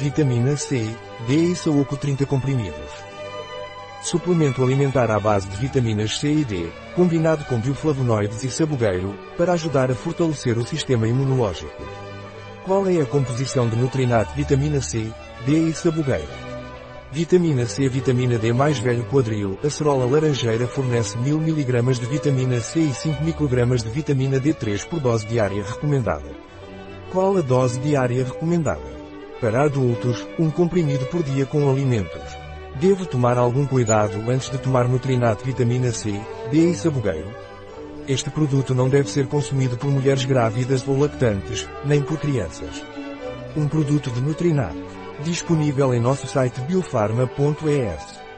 vitamina C, D e saúco 30 comprimidos. Suplemento alimentar à base de vitaminas C e D, combinado com bioflavonoides e sabugueiro, para ajudar a fortalecer o sistema imunológico. Qual é a composição de Nutrinat vitamina C, D e sabugueiro? Vitamina C Vitamina D mais velho quadril, acerola laranjeira fornece 1000 mg de vitamina C e 5 microgramas de vitamina D3 por dose diária recomendada. Qual a dose diária recomendada? Para adultos, um comprimido por dia com alimentos. Devo tomar algum cuidado antes de tomar Nutrinat vitamina C, D e sabugueiro? Este produto não deve ser consumido por mulheres grávidas ou lactantes, nem por crianças. Um produto de Nutrinat. Disponível em nosso site biofarma.es.